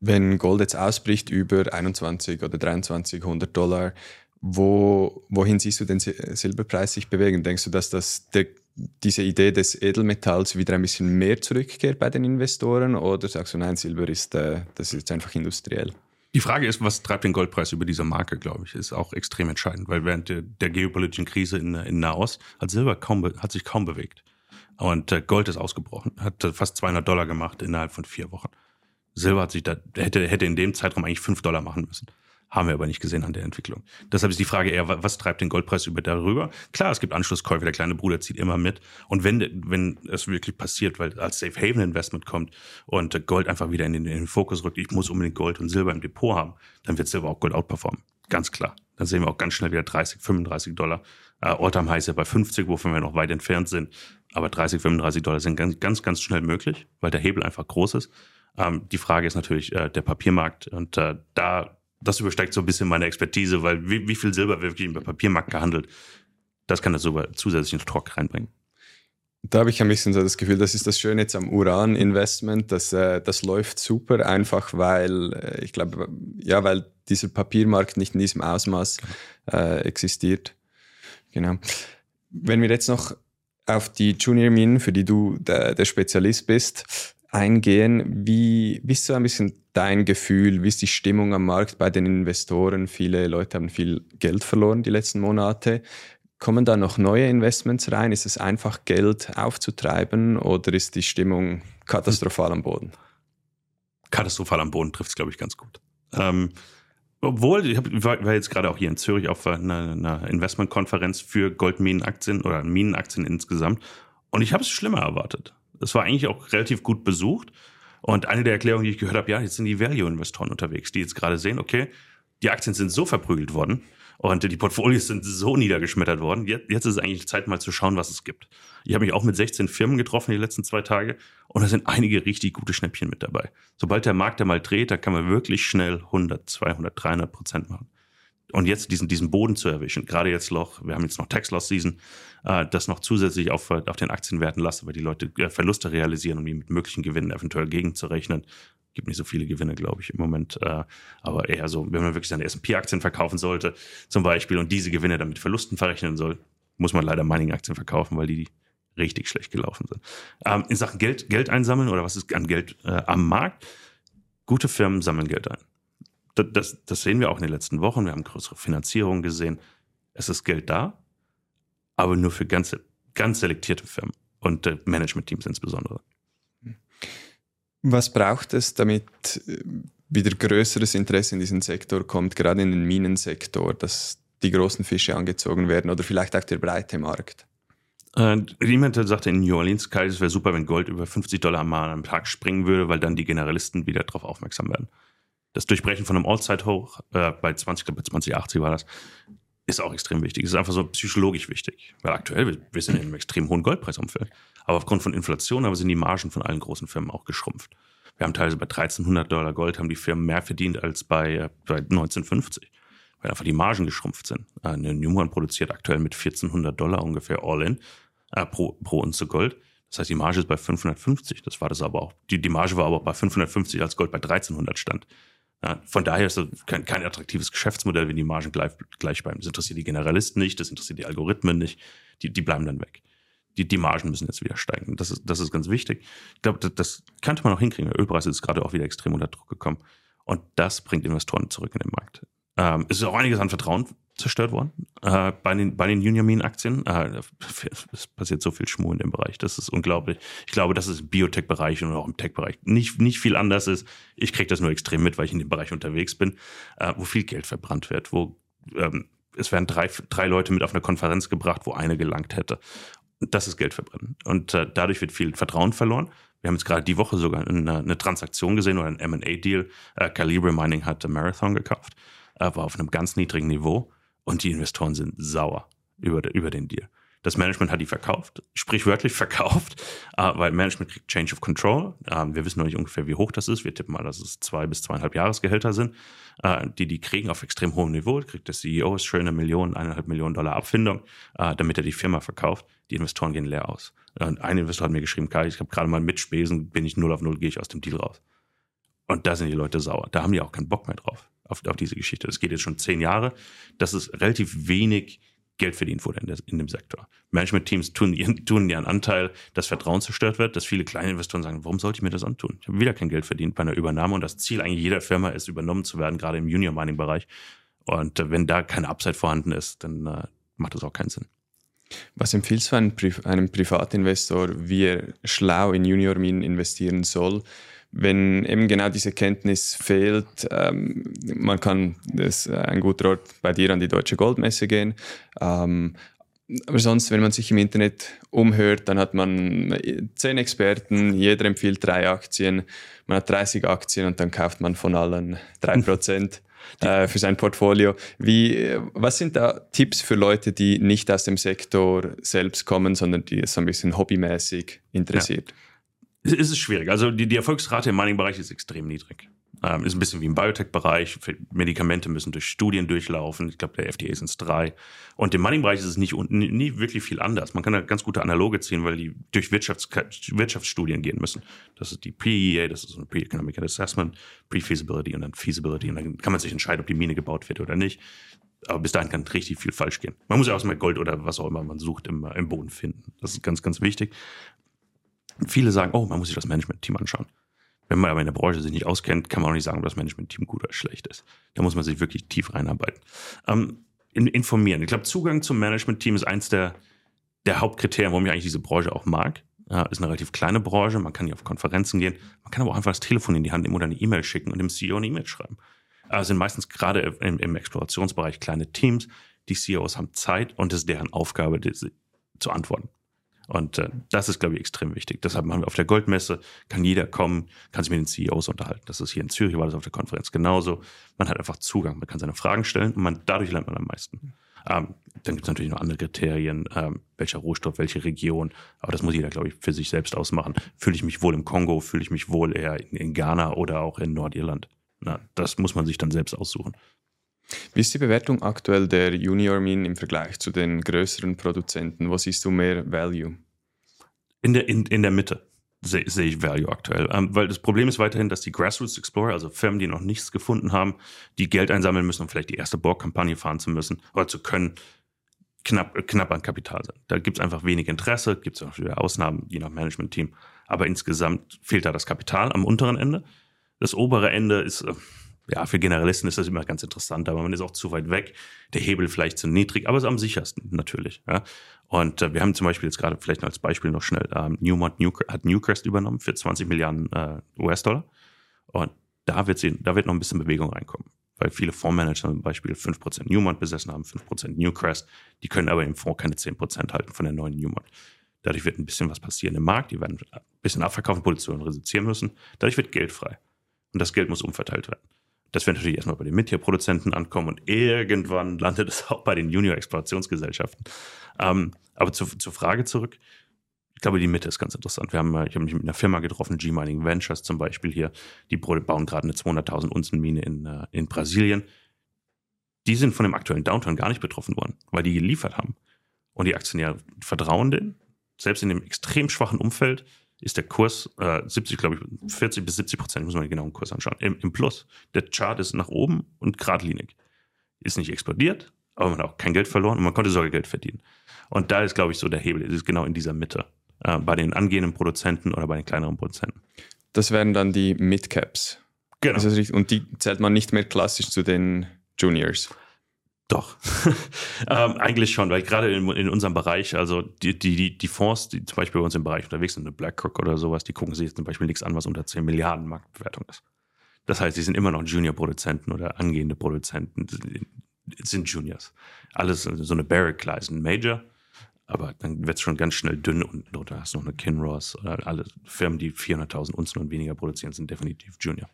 Wenn Gold jetzt ausbricht über 21 oder 23, 100 Dollar, wo, wohin siehst du den Silberpreis sich bewegen? Denkst du, dass das der, diese Idee des Edelmetalls wieder ein bisschen mehr zurückkehrt bei den Investoren oder sagst du, nein, Silber ist, äh, das ist jetzt einfach industriell? Die Frage ist, was treibt den Goldpreis über diese Marke, glaube ich, ist auch extrem entscheidend, weil während der, der geopolitischen Krise in, in Nahost hat Silber kaum, hat sich kaum bewegt. Und äh, Gold ist ausgebrochen, hat fast 200 Dollar gemacht innerhalb von vier Wochen. Silber hat sich da, hätte, hätte in dem Zeitraum eigentlich 5 Dollar machen müssen. Haben wir aber nicht gesehen an der Entwicklung. Deshalb ist die Frage eher, was treibt den Goldpreis über darüber? Klar, es gibt Anschlusskäufe, der kleine Bruder zieht immer mit. Und wenn, wenn es wirklich passiert, weil als Safe Haven Investment kommt und Gold einfach wieder in den, in den Fokus rückt, ich muss unbedingt Gold und Silber im Depot haben, dann wird Silber auch Gold outperformen. Ganz klar. Dann sehen wir auch ganz schnell wieder 30, 35 Dollar. Äh, Alltime High ja bei 50, wovon wir noch weit entfernt sind. Aber 30, 35 Dollar sind ganz, ganz, ganz schnell möglich, weil der Hebel einfach groß ist. Ähm, die Frage ist natürlich äh, der Papiermarkt und äh, da das übersteigt so ein bisschen meine Expertise, weil wie, wie viel Silber wird wirklich im Papiermarkt gehandelt, das kann das sogar zusätzlich in Trock reinbringen. Da habe ich ein bisschen so das Gefühl, das ist das Schöne jetzt am Uran-Investment, das, äh, das läuft super einfach, weil äh, ich glaube, ja, weil dieser Papiermarkt nicht in diesem Ausmaß äh, existiert. Genau. Wenn wir jetzt noch auf die Junior Minen, für die du der, der Spezialist bist, eingehen. Wie, wie ist so ein bisschen dein Gefühl? Wie ist die Stimmung am Markt bei den Investoren? Viele Leute haben viel Geld verloren die letzten Monate. Kommen da noch neue Investments rein? Ist es einfach Geld aufzutreiben oder ist die Stimmung katastrophal am Boden? Katastrophal am Boden trifft es, glaube ich, ganz gut. Ähm, obwohl, ich hab, war jetzt gerade auch hier in Zürich auf einer, einer Investmentkonferenz für Goldminenaktien oder Minenaktien insgesamt und ich habe es schlimmer erwartet. Es war eigentlich auch relativ gut besucht und eine der Erklärungen, die ich gehört habe, ja, jetzt sind die Value-Investoren unterwegs, die jetzt gerade sehen, okay, die Aktien sind so verprügelt worden und die Portfolios sind so niedergeschmettert worden. Jetzt, jetzt ist es eigentlich Zeit, mal zu schauen, was es gibt. Ich habe mich auch mit 16 Firmen getroffen die letzten zwei Tage und da sind einige richtig gute Schnäppchen mit dabei. Sobald der Markt da mal dreht, da kann man wirklich schnell 100, 200, 300 Prozent machen. Und jetzt diesen, diesen Boden zu erwischen, gerade jetzt noch, wir haben jetzt noch Tax Loss Season, äh, das noch zusätzlich auf, auf den Aktienwerten lassen, weil die Leute äh, Verluste realisieren, um die mit möglichen Gewinnen eventuell gegenzurechnen. Gibt nicht so viele Gewinne, glaube ich, im Moment. Äh, aber eher so, wenn man wirklich seine S&P-Aktien verkaufen sollte, zum Beispiel, und diese Gewinne dann mit Verlusten verrechnen soll, muss man leider Mining-Aktien verkaufen, weil die richtig schlecht gelaufen sind. Ähm, in Sachen Geld, Geld einsammeln oder was ist an Geld äh, am Markt? Gute Firmen sammeln Geld ein. Das, das, sehen wir auch in den letzten Wochen. Wir haben größere Finanzierungen gesehen. Es ist Geld da, aber nur für ganz, ganz selektierte Firmen und äh, Management-Teams insbesondere. Was braucht es, damit äh, wieder größeres Interesse in diesen Sektor kommt, gerade in den Minensektor, dass die großen Fische angezogen werden oder vielleicht auch der breite Markt? Äh, jemand sagte in New Orleans, Kai, es wäre super, wenn Gold über 50 Dollar mal am Tag springen würde, weil dann die Generalisten wieder darauf aufmerksam werden. Das Durchbrechen von einem Allzeit-Hoch äh, bei 20, bei 2080 war das, ist auch extrem wichtig. Es ist einfach so psychologisch wichtig. Weil aktuell, wir sind in einem extrem hohen Goldpreisumfeld. Aber aufgrund von Inflation aber sind die Margen von allen großen Firmen auch geschrumpft. Wir haben teilweise bei 1300 Dollar Gold haben die Firmen mehr verdient als bei, äh, bei 1950. Weil einfach die Margen geschrumpft sind. Äh, eine Newman produziert aktuell mit 1400 Dollar ungefähr All-In äh, pro, pro Unze Gold. Das heißt, die Marge ist bei 550. Das war das aber auch. Die, die Marge war aber bei 550, als Gold bei 1300 stand. Ja, von daher ist das kein, kein attraktives Geschäftsmodell, wenn die Margen gleich, gleich bleiben. Das interessiert die Generalisten nicht, das interessiert die Algorithmen nicht. Die, die bleiben dann weg. Die, die Margen müssen jetzt wieder steigen. Das ist, das ist ganz wichtig. Ich glaube, das, das könnte man auch hinkriegen. Der Ölpreis ist gerade auch wieder extrem unter Druck gekommen. Und das bringt Investoren zurück in den Markt. Ähm, es ist auch einiges an Vertrauen zerstört worden äh, bei den, bei den Union-Aktien. Äh, es passiert so viel Schmuh in dem Bereich. Das ist unglaublich. Ich glaube, dass es im Biotech-Bereich und auch im Tech-Bereich nicht, nicht viel anders ist. Ich kriege das nur extrem mit, weil ich in dem Bereich unterwegs bin, äh, wo viel Geld verbrannt wird, wo ähm, es werden drei, drei Leute mit auf eine Konferenz gebracht, wo eine gelangt hätte. Das ist Geld verbrennen. Und äh, dadurch wird viel Vertrauen verloren. Wir haben jetzt gerade die Woche sogar eine, eine Transaktion gesehen oder ein M&A-Deal. Äh, Calibre Mining hat Marathon gekauft, war auf einem ganz niedrigen Niveau und die Investoren sind sauer über, über den Deal. Das Management hat die verkauft, sprichwörtlich verkauft, äh, weil Management kriegt Change of Control. Ähm, wir wissen noch nicht ungefähr, wie hoch das ist. Wir tippen mal, dass es zwei bis zweieinhalb Jahresgehälter sind, äh, die die kriegen auf extrem hohem Niveau. Kriegt der CEO schöne Millionen, eineinhalb Millionen Dollar Abfindung, äh, damit er die Firma verkauft. Die Investoren gehen leer aus. Und ein Investor hat mir geschrieben, Kai, ich habe gerade mal mit Spesen, bin ich null auf null, gehe ich aus dem Deal raus. Und da sind die Leute sauer. Da haben die auch keinen Bock mehr drauf auf, auf diese Geschichte. Das geht jetzt schon zehn Jahre. Das ist relativ wenig Geld verdient wurde in, der, in dem Sektor. Management-Teams tun, ihren, tun ihren Anteil, dass Vertrauen zerstört wird, dass viele kleine Investoren sagen, warum sollte ich mir das antun? Ich habe wieder kein Geld verdient bei einer Übernahme und das Ziel eigentlich jeder Firma ist, übernommen zu werden, gerade im Junior-Mining-Bereich. Und äh, wenn da keine Upside vorhanden ist, dann äh, macht das auch keinen Sinn. Was empfiehlst du einem, Pri einem Privatinvestor, wie er schlau in Junior-Minen investieren soll? Wenn eben genau diese Kenntnis fehlt, ähm, man kann, das ist ein guter Ort, bei dir an die Deutsche Goldmesse gehen. Ähm, aber sonst, wenn man sich im Internet umhört, dann hat man zehn Experten, jeder empfiehlt drei Aktien, man hat 30 Aktien und dann kauft man von allen drei Prozent. äh, für sein Portfolio. Wie, was sind da Tipps für Leute, die nicht aus dem Sektor selbst kommen, sondern die es so ein bisschen hobbymäßig interessiert? Ja es ist schwierig. Also die, die Erfolgsrate im Mining-Bereich ist extrem niedrig. Ähm, ist ein bisschen wie im Biotech-Bereich. Medikamente müssen durch Studien durchlaufen. Ich glaube, der FDA sind es drei. Und im Mining-Bereich ist es nicht nie, wirklich viel anders. Man kann da ganz gute Analoge ziehen, weil die durch Wirtschafts Wirtschaftsstudien gehen müssen. Das ist die PEA, das ist ein Pre-Economic Assessment, Pre-Feasibility und dann Feasibility. Und dann kann man sich entscheiden, ob die Mine gebaut wird oder nicht. Aber bis dahin kann richtig viel falsch gehen. Man muss ja auch mal Gold oder was auch immer man sucht im, im Boden finden. Das ist ganz, ganz wichtig. Viele sagen, oh, man muss sich das Management-Team anschauen. Wenn man aber in der Branche sich nicht auskennt, kann man auch nicht sagen, ob das Management-Team gut oder schlecht ist. Da muss man sich wirklich tief reinarbeiten. Ähm, informieren. Ich glaube, Zugang zum Management-Team ist eins der, der Hauptkriterien, warum ich eigentlich diese Branche auch mag. Ja, ist eine relativ kleine Branche, man kann hier auf Konferenzen gehen, man kann aber auch einfach das Telefon in die Hand nehmen oder eine E-Mail schicken und dem CEO eine E-Mail schreiben. Also sind meistens gerade im, im, Explorationsbereich kleine Teams. Die CEOs haben Zeit und es ist deren Aufgabe, zu antworten. Und äh, das ist, glaube ich, extrem wichtig. Deshalb machen wir auf der Goldmesse, kann jeder kommen, kann sich mit den CEOs unterhalten. Das ist hier in Zürich, war das auf der Konferenz genauso. Man hat einfach Zugang, man kann seine Fragen stellen und man, dadurch lernt man am meisten. Ähm, dann gibt es natürlich noch andere Kriterien, ähm, welcher Rohstoff, welche Region. Aber das muss jeder, glaube ich, für sich selbst ausmachen. Fühle ich mich wohl im Kongo, fühle ich mich wohl eher in, in Ghana oder auch in Nordirland. Na, das muss man sich dann selbst aussuchen. Wie ist die Bewertung aktuell der Junior Min im Vergleich zu den größeren Produzenten? Wo siehst du mehr Value? In der, in, in der Mitte sehe seh ich Value aktuell. Ähm, weil das Problem ist weiterhin, dass die Grassroots Explorer, also Firmen, die noch nichts gefunden haben, die Geld einsammeln müssen, um vielleicht die erste Bohrkampagne fahren zu müssen oder zu können, knapp, knapp an Kapital sind. Da gibt es einfach wenig Interesse, gibt es auch wieder Ausnahmen, je nach Management-Team. Aber insgesamt fehlt da das Kapital am unteren Ende. Das obere Ende ist äh, ja, für Generalisten ist das immer ganz interessant, aber man ist auch zu weit weg, der Hebel vielleicht zu niedrig, aber es ist am sichersten natürlich. Ja. Und äh, wir haben zum Beispiel jetzt gerade vielleicht als Beispiel noch schnell, ähm, Newmont New, hat Newcrest übernommen für 20 Milliarden äh, US-Dollar. Und da wird, sie, da wird noch ein bisschen Bewegung reinkommen. Weil viele Fondsmanager zum Beispiel 5% Newmont besessen haben, 5% Newcrest. Die können aber im Fonds keine 10% halten von der neuen Newmont. Dadurch wird ein bisschen was passieren im Markt. Die werden ein bisschen abverkaufen, Positionen reduzieren müssen. Dadurch wird Geld frei. Und das Geld muss umverteilt werden. Das wird natürlich erstmal bei den Mid-Tier-Produzenten ankommen und irgendwann landet es auch bei den Junior-Explorationsgesellschaften. Ähm, aber zu, zur Frage zurück. Ich glaube, die Mitte ist ganz interessant. Wir haben, ich habe mich mit einer Firma getroffen, G-Mining Ventures zum Beispiel hier. Die bauen gerade eine 200.000 Unzen Mine in, äh, in Brasilien. Die sind von dem aktuellen Downturn gar nicht betroffen worden, weil die geliefert haben. Und die Aktionäre vertrauen denen. Selbst in dem extrem schwachen Umfeld ist der Kurs äh, 70, glaube ich, 40 bis 70 Prozent, muss man den genauen Kurs anschauen, im, im Plus. Der Chart ist nach oben und geradlinig. Ist nicht explodiert, aber man hat auch kein Geld verloren und man konnte sogar Geld verdienen. Und da ist, glaube ich, so der Hebel, ist genau in dieser Mitte. Äh, bei den angehenden Produzenten oder bei den kleineren Produzenten. Das wären dann die Midcaps. Genau. Und die zählt man nicht mehr klassisch zu den Juniors. Doch, ähm, eigentlich schon, weil gerade in, in, unserem Bereich, also die, die, die Fonds, die zum Beispiel bei uns im Bereich unterwegs sind, eine BlackRock oder sowas, die gucken sich zum Beispiel nichts an, was unter 10 Milliarden Marktbewertung ist. Das heißt, sie sind immer noch Junior-Produzenten oder angehende Produzenten, sind Juniors. Alles, so eine Barrick, ist ein Major, aber dann wird es schon ganz schnell dünn unten drunter. Hast du noch eine Kinross oder alle Firmen, die 400.000 Unzen und weniger produzieren, sind definitiv Junior.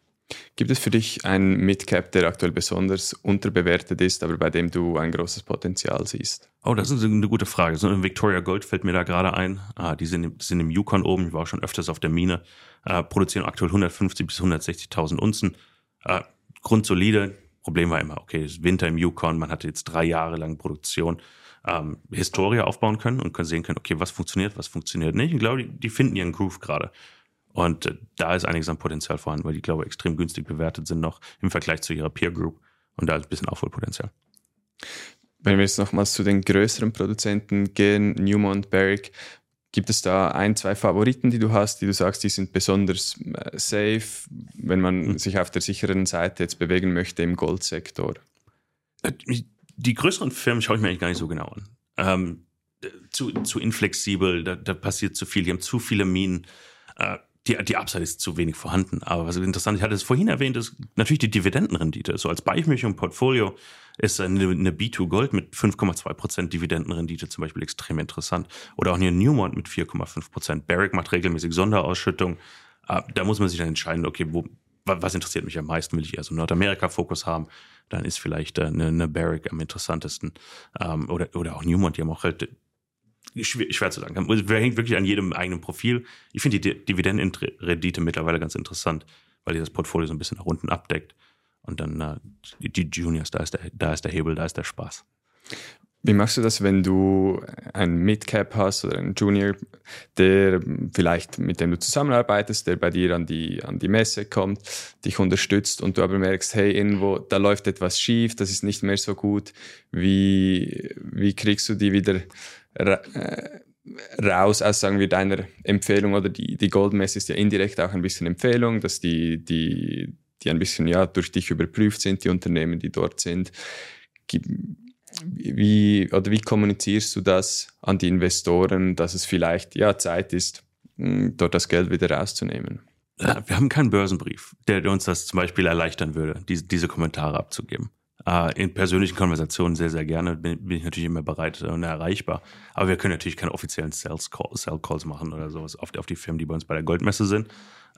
Gibt es für dich einen Midcap, der aktuell besonders unterbewertet ist, aber bei dem du ein großes Potenzial siehst? Oh, das ist eine gute Frage. So ein Victoria Gold fällt mir da gerade ein. Ah, die sind, sind im Yukon oben. Ich war auch schon öfters auf der Mine. Äh, produzieren aktuell 150 bis 160.000 Unzen. Äh, grundsolide. Problem war immer, okay, es ist Winter im Yukon. Man hatte jetzt drei Jahre lang Produktion. Ähm, Historie aufbauen können und können sehen können, okay, was funktioniert, was funktioniert nicht. Ich glaube, die, die finden ihren Groove gerade. Und äh, da ist einiges an Potenzial vorhanden, weil die, glaube ich, extrem günstig bewertet sind noch im Vergleich zu ihrer Peer Group. Und da ist ein bisschen Aufholpotenzial. Wenn wir jetzt nochmals zu den größeren Produzenten gehen, Newmont, Barrick, gibt es da ein, zwei Favoriten, die du hast, die du sagst, die sind besonders äh, safe, wenn man mhm. sich auf der sicheren Seite jetzt bewegen möchte im Goldsektor? Äh, die größeren Firmen schaue ich mir eigentlich gar nicht so genau an. Ähm, zu, zu inflexibel, da, da, passiert zu viel, die haben zu viele Minen. Äh, die, die Upside ist zu wenig vorhanden. Aber was interessant, ich hatte es vorhin erwähnt, ist natürlich die Dividendenrendite. So als Beimischung Portfolio ist eine, eine B2 Gold mit 5,2% Dividendenrendite zum Beispiel extrem interessant. Oder auch eine Newmont mit 4,5%. Barrick macht regelmäßig Sonderausschüttung. Ah, da muss man sich dann entscheiden, okay, wo, was interessiert mich am meisten? Will ich eher so Nordamerika-Fokus haben? Dann ist vielleicht eine, eine Barrick am interessantesten. Ähm, oder, oder auch Newmont, die haben auch halt schwer, schwer zu sagen. Das hängt wirklich an jedem eigenen Profil. Ich finde die Dividendenrendite mittlerweile ganz interessant, weil die das Portfolio so ein bisschen nach unten abdeckt. Und dann äh, die, Juniors, da ist, der, da ist der Hebel, da ist der Spaß. Wie machst du das, wenn du einen Midcap hast oder einen Junior, der vielleicht mit dem du zusammenarbeitest, der bei dir an die, an die Messe kommt, dich unterstützt und du aber merkst, hey, irgendwo, da läuft etwas schief, das ist nicht mehr so gut. Wie, wie kriegst du die wieder raus aus, sagen wir, deiner Empfehlung oder die, die Goldmesse ist ja indirekt auch ein bisschen Empfehlung, dass die, die, die ein bisschen ja durch dich überprüft sind, die Unternehmen, die dort sind. Wie, oder wie kommunizierst du das an die Investoren, dass es vielleicht ja Zeit ist, hm, dort das Geld wieder rauszunehmen? Wir haben keinen Börsenbrief, der uns das zum Beispiel erleichtern würde, diese, diese Kommentare abzugeben. Äh, in persönlichen Konversationen sehr, sehr gerne. Bin, bin ich natürlich immer bereit und erreichbar. Aber wir können natürlich keine offiziellen Sales Call, Sell Calls machen oder sowas auf, auf die Firmen, die bei uns bei der Goldmesse sind.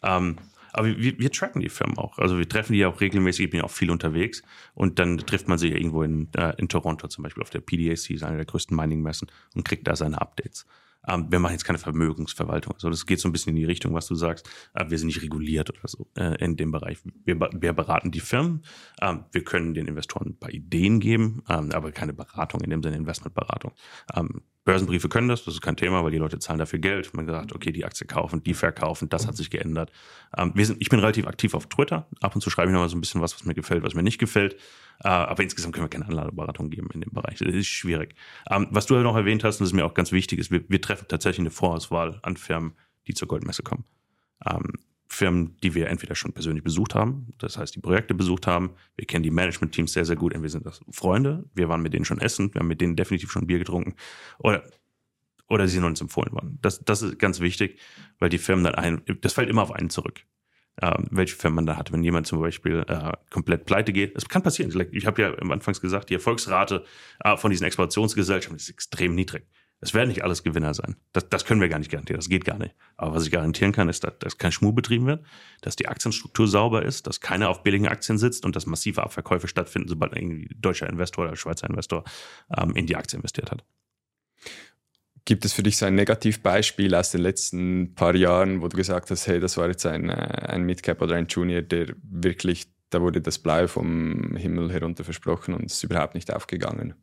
Ähm, aber wir, wir tracken die Firmen auch. Also wir treffen die auch regelmäßig, ich bin auch viel unterwegs. Und dann trifft man sich irgendwo in, äh, in Toronto zum Beispiel auf der PDAC, einer der größten Mining-Messen, und kriegt da seine Updates. Ähm, wir machen jetzt keine Vermögensverwaltung. Also das geht so ein bisschen in die Richtung, was du sagst. Äh, wir sind nicht reguliert oder so äh, in dem Bereich. Wir, wir beraten die Firmen. Ähm, wir können den Investoren ein paar Ideen geben, ähm, aber keine Beratung in dem Sinne Investmentberatung. Börsenbriefe können das, das ist kein Thema, weil die Leute zahlen dafür Geld. Man sagt, okay, die Aktie kaufen, die verkaufen, das hat sich geändert. Ähm, wir sind, ich bin relativ aktiv auf Twitter. Ab und zu schreibe ich noch mal so ein bisschen was, was mir gefällt, was mir nicht gefällt. Äh, aber insgesamt können wir keine Anladeberatung geben in dem Bereich. Das ist schwierig. Ähm, was du ja noch erwähnt hast, und das ist mir auch ganz wichtig, ist, wir, wir treffen tatsächlich eine Vorauswahl an Firmen, die zur Goldmesse kommen. Ähm, Firmen, die wir entweder schon persönlich besucht haben, das heißt, die Projekte besucht haben. Wir kennen die Management-Teams sehr, sehr gut. Entweder sind das Freunde, wir waren mit denen schon essen, wir haben mit denen definitiv schon Bier getrunken. Oder, oder sie sind uns empfohlen worden. Das, das ist ganz wichtig, weil die Firmen dann ein, das fällt immer auf einen zurück äh, welche Firma man da hat. Wenn jemand zum Beispiel äh, komplett pleite geht, das kann passieren. Ich habe ja am Anfangs gesagt, die Erfolgsrate äh, von diesen Expansionsgesellschaften ist extrem niedrig. Es werden nicht alles Gewinner sein. Das, das können wir gar nicht garantieren. Das geht gar nicht. Aber was ich garantieren kann, ist, dass, dass kein Schmuh betrieben wird, dass die Aktienstruktur sauber ist, dass keiner auf billigen Aktien sitzt und dass massive Abverkäufe stattfinden, sobald ein deutscher Investor oder Schweizer Investor ähm, in die Aktie investiert hat. Gibt es für dich so ein Negativbeispiel aus den letzten paar Jahren, wo du gesagt hast, hey, das war jetzt ein, äh, ein Midcap oder ein Junior, der wirklich, da wurde das Blei vom Himmel herunter versprochen und es ist überhaupt nicht aufgegangen?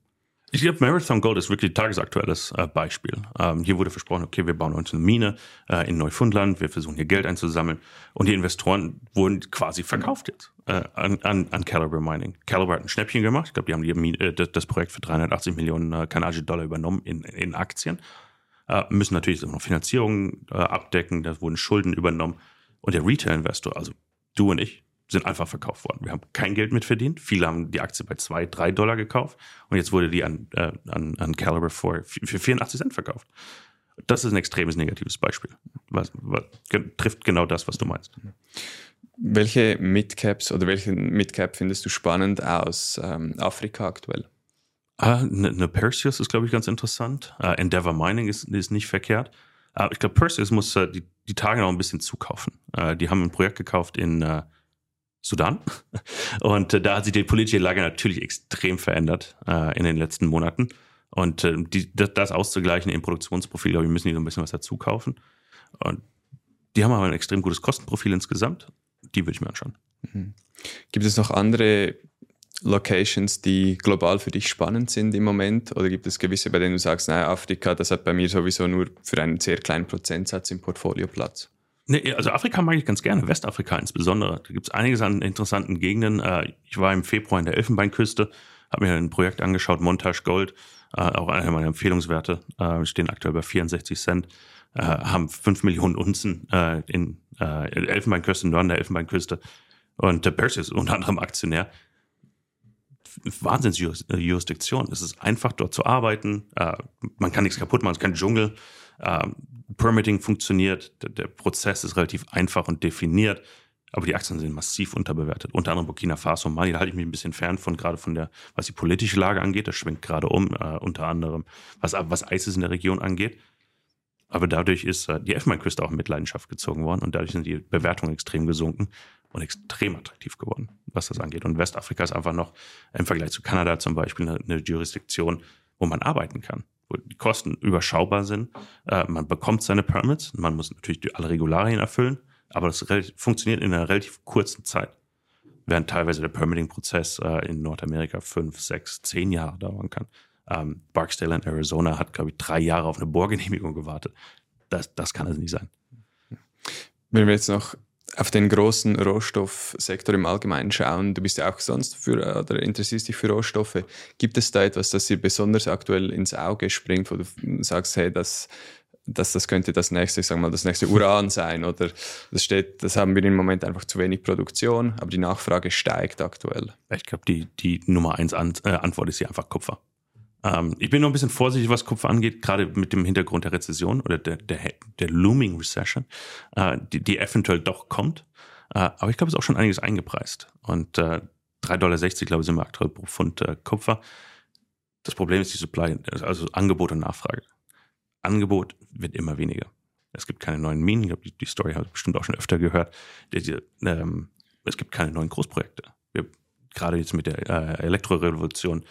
Ich glaube, Marathon Gold ist wirklich ein tagesaktuelles äh, Beispiel. Ähm, hier wurde versprochen, okay, wir bauen uns eine Mine äh, in Neufundland, wir versuchen hier Geld einzusammeln und die Investoren wurden quasi verkauft jetzt äh, an, an, an Caliber Mining. Caliber hat ein Schnäppchen gemacht. Ich glaube, die haben die Mine, äh, das, Projekt für 380 Millionen äh, kanadische Dollar übernommen in, in Aktien. Äh, müssen natürlich noch Finanzierungen abdecken, da wurden Schulden übernommen. Und der Retail-Investor, also du und ich, sind einfach verkauft worden. Wir haben kein Geld mit verdient. Viele haben die Aktie bei zwei, drei Dollar gekauft und jetzt wurde die an, äh, an, an Caliber für, für 84 Cent verkauft. Das ist ein extremes negatives Beispiel. Was, was, trifft genau das, was du meinst. Welche Midcaps oder welchen Midcap findest du spannend aus ähm, Afrika aktuell? Ah, eine ne Perseus ist, glaube ich, ganz interessant. Uh, Endeavor Mining ist, ist nicht verkehrt. Uh, ich glaube, Perseus muss uh, die, die Tage noch ein bisschen zukaufen. die haben ein Projekt gekauft in Sudan. Und äh, da hat sich die politische Lage natürlich extrem verändert äh, in den letzten Monaten. Und äh, die, das, das auszugleichen im Produktionsprofil, glaube ich, müssen die noch ein bisschen was dazu kaufen. Und die haben aber ein extrem gutes Kostenprofil insgesamt. Die würde ich mir anschauen. Mhm. Gibt es noch andere Locations, die global für dich spannend sind im Moment? Oder gibt es gewisse, bei denen du sagst, naja, Afrika, das hat bei mir sowieso nur für einen sehr kleinen Prozentsatz im Portfolio Platz? Nee, also Afrika mag ich ganz gerne, Westafrika insbesondere. Da gibt es einiges an interessanten Gegenden. Äh, ich war im Februar in der Elfenbeinküste, habe mir ein Projekt angeschaut, Montage Gold, äh, auch einer meiner Empfehlungswerte, äh, stehen aktuell bei 64 Cent, haben 5 Millionen Unzen in Elfenbeinküste, Norden der Elfenbeinküste. Und der Perseus ist unter anderem Aktionär. Wahnsinnsjurisdiktion. Es ist einfach dort zu arbeiten. man kann nichts kaputt machen, es ist kein Dschungel. Permitting funktioniert, der, der, Prozess ist relativ einfach und definiert, aber die Aktien sind massiv unterbewertet. Unter anderem Burkina Faso, Mali, da halte ich mich ein bisschen fern von, gerade von der, was die politische Lage angeht, das schwenkt gerade um, äh, unter anderem, was, was ISIS in der Region angeht. Aber dadurch ist äh, die Elfenbeinküste auch mit Leidenschaft gezogen worden und dadurch sind die Bewertungen extrem gesunken und extrem attraktiv geworden, was das angeht. Und Westafrika ist einfach noch im Vergleich zu Kanada zum Beispiel eine, eine Jurisdiktion, wo man arbeiten kann wo die Kosten überschaubar sind. Äh, man bekommt seine Permits, man muss natürlich alle Regularien erfüllen, aber das funktioniert in einer relativ kurzen Zeit. Während teilweise der Permitting-Prozess äh, in Nordamerika fünf, sechs, zehn Jahre dauern kann. Ähm, Barksdale in Arizona hat, glaube ich, drei Jahre auf eine Bohrgenehmigung gewartet. Das, das kann es nicht sein. Wenn wir jetzt noch auf den großen Rohstoffsektor im Allgemeinen schauen, du bist ja auch sonst für oder interessierst dich für Rohstoffe. Gibt es da etwas, das dir besonders aktuell ins Auge springt, wo du sagst, hey, das, das, das könnte das nächste, ich sag mal, das nächste Uran sein oder das steht, das haben wir im Moment einfach zu wenig Produktion, aber die Nachfrage steigt aktuell. Ich glaube, die, die Nummer eins äh, Antwort ist hier einfach Kupfer. Ähm, ich bin noch ein bisschen vorsichtig, was Kupfer angeht, gerade mit dem Hintergrund der Rezession oder der, der, der Looming Recession, äh, die, die eventuell doch kommt. Äh, aber ich glaube, es ist auch schon einiges eingepreist. Und äh, 3,60 Dollar, glaube ich, sind wir aktuell pro Pfund äh, Kupfer. Das Problem ist die Supply, also Angebot und Nachfrage. Angebot wird immer weniger. Es gibt keine neuen Minen. Ich glaube, die, die Story habe ich bestimmt auch schon öfter gehört. Die, die, ähm, es gibt keine neuen Großprojekte. Wir, gerade jetzt mit der äh, Elektrorevolution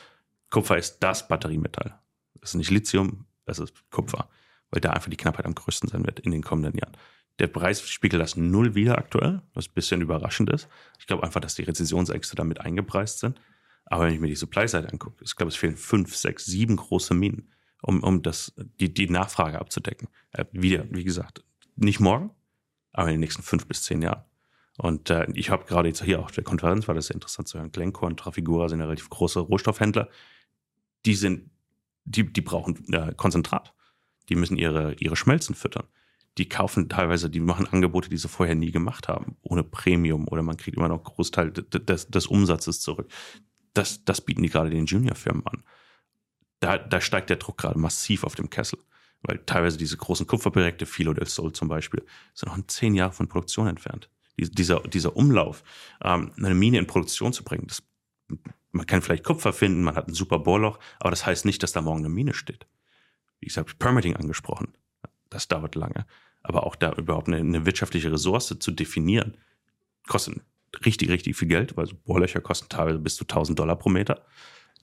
Kupfer ist das Batteriemetall. Das ist nicht Lithium, das ist Kupfer, weil da einfach die Knappheit am größten sein wird in den kommenden Jahren. Der Preis spiegelt das null wieder aktuell, was ein bisschen überraschend ist. Ich glaube einfach, dass die Rezessionsängste damit eingepreist sind. Aber wenn ich mir die Supply-Seite angucke, ich glaube, es fehlen fünf, sechs, sieben große Minen, um, um das, die, die Nachfrage abzudecken. Äh, wieder, wie gesagt, nicht morgen, aber in den nächsten fünf bis zehn Jahren. Und äh, ich habe gerade jetzt hier auf der Konferenz, war das sehr interessant zu hören, Glencore und Trafigura sind ja relativ große Rohstoffhändler, die sind, die, die brauchen äh, Konzentrat. Die müssen ihre, ihre Schmelzen füttern. Die kaufen teilweise, die machen Angebote, die sie vorher nie gemacht haben, ohne Premium oder man kriegt immer noch einen Großteil des, des Umsatzes zurück. Das, das bieten die gerade den Juniorfirmen an. Da, da steigt der Druck gerade massiv auf dem Kessel. Weil teilweise diese großen Kupferprojekte, Filo del Sol zum Beispiel, sind noch in zehn Jahren von Produktion entfernt. Dieser, dieser Umlauf, ähm, eine Mine in Produktion zu bringen, das man kann vielleicht Kupfer finden, man hat ein super Bohrloch, aber das heißt nicht, dass da morgen eine Mine steht. wie gesagt, Permitting angesprochen. Das dauert lange. Aber auch da überhaupt eine, eine wirtschaftliche Ressource zu definieren, kostet richtig, richtig viel Geld, weil so Bohrlöcher kosten teilweise bis zu 1000 Dollar pro Meter.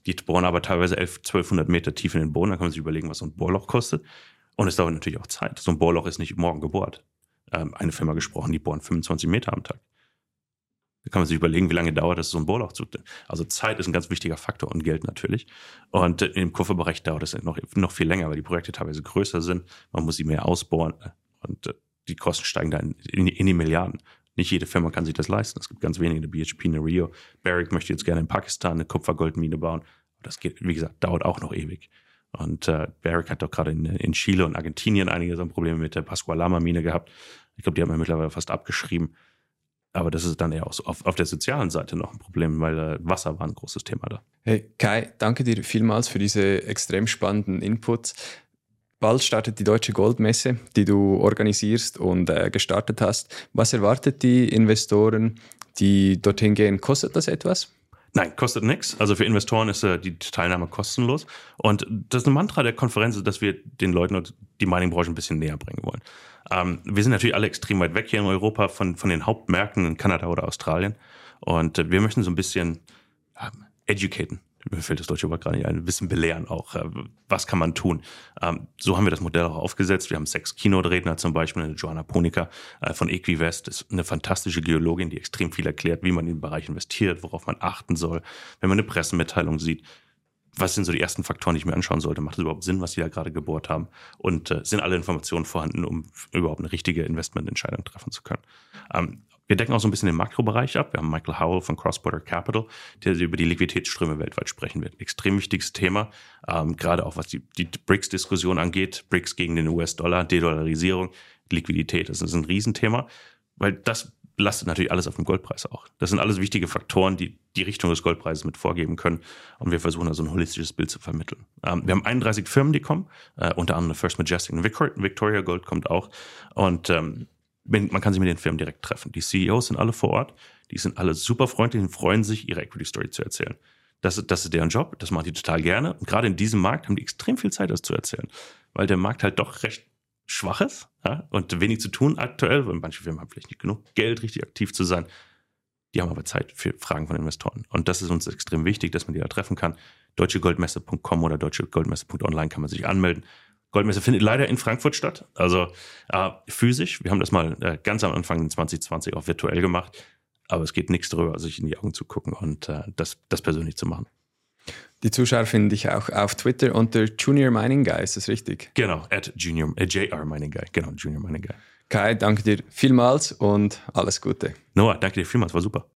Die bohren aber teilweise 11, 1200 Meter tief in den Boden. Da kann man sich überlegen, was so ein Bohrloch kostet. Und es dauert natürlich auch Zeit. So ein Bohrloch ist nicht morgen gebohrt. Ähm, eine Firma gesprochen, die bohren 25 Meter am Tag. Da kann man sich überlegen, wie lange dauert es, so ein Bohrloch zu. Also Zeit ist ein ganz wichtiger Faktor und Geld natürlich. Und im Kupferbereich dauert es noch, noch viel länger, weil die Projekte teilweise größer sind. Man muss sie mehr ausbohren äh, und äh, die Kosten steigen da in, in, in, die Milliarden. Nicht jede Firma kann sich das leisten. Es gibt ganz wenige, BHP, eine Rio. Barrick möchte jetzt gerne in Pakistan eine Kupfergoldmine bauen. Das geht, wie gesagt, dauert auch noch ewig. Und äh, Barrick hat doch gerade in, in Chile und Argentinien einige so Probleme mit der Pascualama-Mine gehabt. Ich glaube, die haben wir mittlerweile fast abgeschrieben. Aber das ist dann eher auch so auf, auf der sozialen Seite noch ein Problem, weil äh, Wasser war ein großes Thema da. Hey Kai, danke dir vielmals für diese extrem spannenden Inputs. Bald startet die Deutsche Goldmesse, die du organisierst und äh, gestartet hast. Was erwartet die Investoren, die dorthin gehen? Kostet das etwas? Nein, kostet nichts. Also für Investoren ist äh, die Teilnahme kostenlos. Und das ist ein Mantra der Konferenz, dass wir den Leuten die Mining-Branche ein bisschen näher bringen wollen. Ähm, wir sind natürlich alle extrem weit weg hier in Europa von, von den Hauptmärkten in Kanada oder Australien. Und äh, wir möchten so ein bisschen ähm, educaten, mir fällt das deutsche Wort gerade nicht ein, ein bisschen belehren auch. Äh, was kann man tun? Ähm, so haben wir das Modell auch aufgesetzt. Wir haben sechs Keynote-Redner zum Beispiel, eine Joanna Ponica äh, von Equivest, ist eine fantastische Geologin, die extrem viel erklärt, wie man in den Bereich investiert, worauf man achten soll. Wenn man eine Pressemitteilung sieht, was sind so die ersten Faktoren, die ich mir anschauen sollte? Macht es überhaupt Sinn, was die da gerade gebohrt haben? Und äh, sind alle Informationen vorhanden, um überhaupt eine richtige Investmententscheidung treffen zu können? Ähm, wir decken auch so ein bisschen den Makrobereich ab. Wir haben Michael Howell von Cross-Border Capital, der über die Liquiditätsströme weltweit sprechen wird. Extrem wichtiges Thema, ähm, gerade auch was die, die BRICS-Diskussion angeht. BRICS gegen den US-Dollar, Dedollarisierung, Liquidität. Das ist ein Riesenthema, weil das lastet natürlich alles auf dem Goldpreis auch. Das sind alles wichtige Faktoren, die die Richtung des Goldpreises mit vorgeben können. Und wir versuchen also ein holistisches Bild zu vermitteln. Ähm, wir haben 31 Firmen, die kommen, äh, unter anderem First Majestic und Victoria Gold kommt auch. Und ähm, man kann sich mit den Firmen direkt treffen. Die CEOs sind alle vor Ort, die sind alle super freundlich und freuen sich, ihre Equity Story zu erzählen. Das, das ist deren Job, das machen die total gerne. Und gerade in diesem Markt haben die extrem viel Zeit, das zu erzählen, weil der Markt halt doch recht schwach ist ja, und wenig zu tun aktuell, weil manche Firmen haben vielleicht nicht genug Geld, richtig aktiv zu sein. Die haben aber Zeit für Fragen von Investoren. Und das ist uns extrem wichtig, dass man die da treffen kann. deutschegoldmesse.com oder deutschegoldmesse.online kann man sich anmelden. Goldmesse findet leider in Frankfurt statt, also äh, physisch. Wir haben das mal äh, ganz am Anfang in 2020 auch virtuell gemacht, aber es geht nichts darüber, sich in die Augen zu gucken und äh, das, das persönlich zu machen. Die Zuschauer finde ich auch auf Twitter unter Junior Mining Guy, ist das richtig? Genau, at Junior, äh, JR Mining Guy, genau, Junior Mining Guy. Kai, danke dir vielmals und alles Gute. Noah, danke dir vielmals, war super.